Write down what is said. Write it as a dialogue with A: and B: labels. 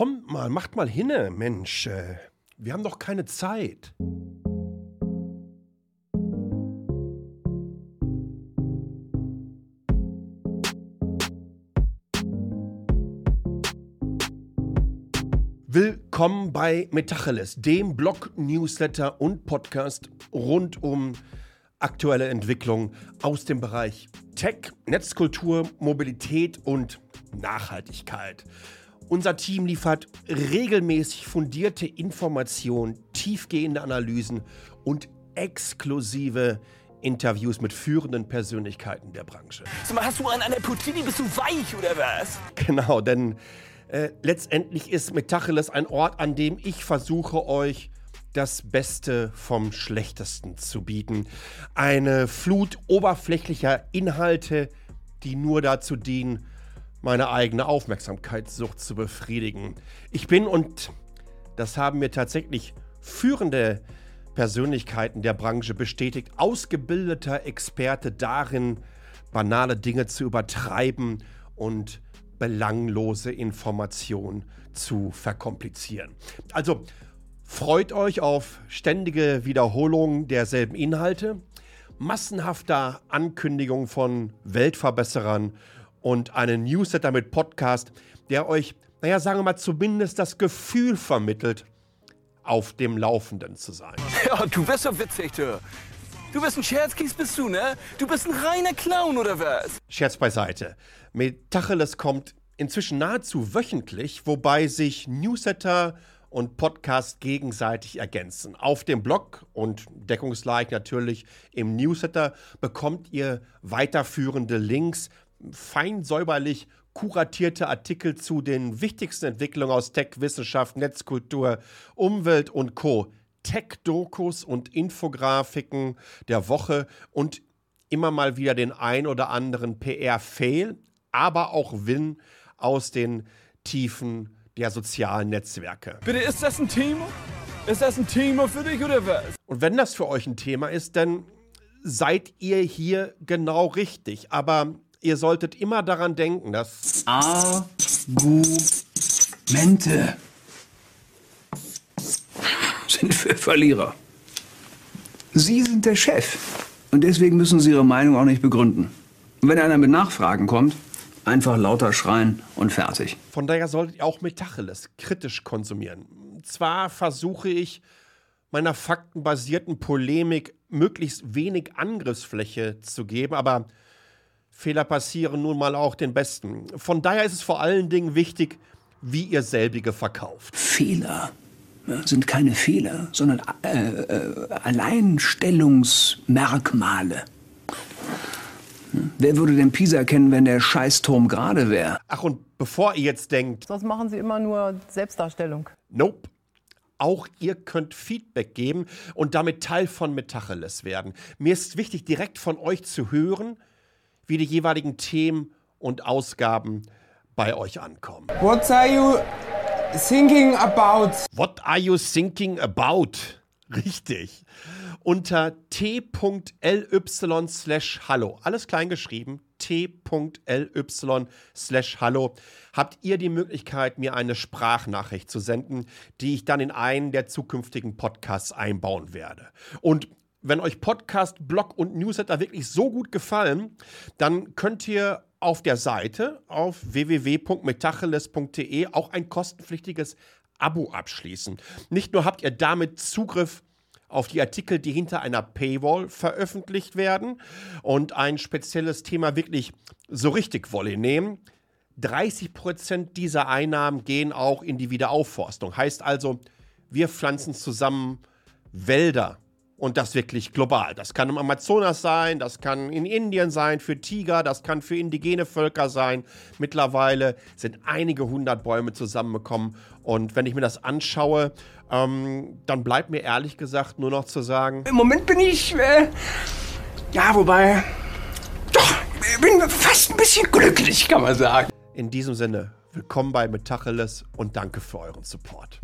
A: kommt mal, macht mal hinne, Mensch. Äh, wir haben doch keine Zeit. Willkommen bei Metacheles, dem Blog, Newsletter und Podcast rund um aktuelle Entwicklungen aus dem Bereich Tech, Netzkultur, Mobilität und Nachhaltigkeit. Unser Team liefert regelmäßig fundierte Informationen, tiefgehende Analysen und exklusive Interviews mit führenden Persönlichkeiten der Branche.
B: Sag mal, hast du an einer Puccini, bist du weich oder was?
A: Genau, denn äh, letztendlich ist Metacheles ein Ort, an dem ich versuche, euch das Beste vom Schlechtesten zu bieten. Eine Flut oberflächlicher Inhalte, die nur dazu dienen, meine eigene Aufmerksamkeitssucht zu befriedigen. Ich bin, und das haben mir tatsächlich führende Persönlichkeiten der Branche bestätigt, ausgebildeter Experte darin, banale Dinge zu übertreiben und belanglose Informationen zu verkomplizieren. Also freut euch auf ständige Wiederholungen derselben Inhalte, massenhafter Ankündigungen von Weltverbesserern und einen Newsletter mit Podcast, der euch, naja, sagen wir mal, zumindest das Gefühl vermittelt, auf dem Laufenden zu sein.
B: Ja, du bist so witzig, du. Du bist ein Scherzkies, bist du, ne? Du bist ein reiner Clown, oder was?
A: Scherz beiseite. Metacheles kommt inzwischen nahezu wöchentlich, wobei sich Newsletter und Podcast gegenseitig ergänzen. Auf dem Blog und deckungsgleich natürlich im Newsletter bekommt ihr weiterführende Links, fein säuberlich kuratierte Artikel zu den wichtigsten Entwicklungen aus Tech, Wissenschaft, Netzkultur, Umwelt und Co. Tech-Dokus und Infografiken der Woche und immer mal wieder den ein oder anderen PR-Fail, aber auch Win aus den Tiefen der sozialen Netzwerke.
B: Bitte, ist das ein Thema? Ist das ein Thema für dich oder was?
A: Und wenn das für euch ein Thema ist, dann seid ihr hier genau richtig. Aber ihr solltet immer daran denken, dass
C: Argumente sind für Verlierer. Sie sind der Chef und deswegen müssen Sie Ihre Meinung auch nicht begründen. Und wenn einer mit Nachfragen kommt, einfach lauter schreien und fertig.
A: Von daher solltet ihr auch Metacheles kritisch konsumieren. Zwar versuche ich meiner faktenbasierten Polemik möglichst wenig Angriffsfläche zu geben, aber Fehler passieren nun mal auch den Besten. Von daher ist es vor allen Dingen wichtig, wie ihr selbige verkauft.
C: Fehler ja, sind keine Fehler, sondern äh, äh, Alleinstellungsmerkmale. Hm? Wer würde denn Pisa kennen, wenn der Scheißturm gerade wäre?
A: Ach, und bevor ihr jetzt denkt,
D: Sonst machen sie immer nur Selbstdarstellung.
A: Nope. Auch ihr könnt Feedback geben und damit Teil von Metacheles werden. Mir ist wichtig, direkt von euch zu hören, wie die jeweiligen Themen und Ausgaben bei euch ankommen.
E: What are you thinking about?
A: What are you thinking about? Richtig. Unter t.ly slash hallo, alles klein geschrieben, t.ly slash hallo, habt ihr die Möglichkeit, mir eine Sprachnachricht zu senden, die ich dann in einen der zukünftigen Podcasts einbauen werde. Und wenn euch Podcast, Blog und Newsletter wirklich so gut gefallen, dann könnt ihr auf der Seite auf www.metacheles.de auch ein kostenpflichtiges Abo abschließen. Nicht nur habt ihr damit Zugriff auf die Artikel, die hinter einer Paywall veröffentlicht werden und ein spezielles Thema wirklich so richtig Wolle nehmen. 30 Prozent dieser Einnahmen gehen auch in die Wiederaufforstung. Heißt also, wir pflanzen zusammen Wälder und das wirklich global. Das kann im Amazonas sein, das kann in Indien sein für Tiger, das kann für indigene Völker sein. Mittlerweile sind einige hundert Bäume zusammengekommen und wenn ich mir das anschaue, ähm, dann bleibt mir ehrlich gesagt nur noch zu sagen,
C: Im Moment bin ich, äh, ja, wobei, doch, bin fast ein bisschen glücklich, kann man sagen.
A: in diesem Sinne, willkommen bei Metacheles und danke für euren Support.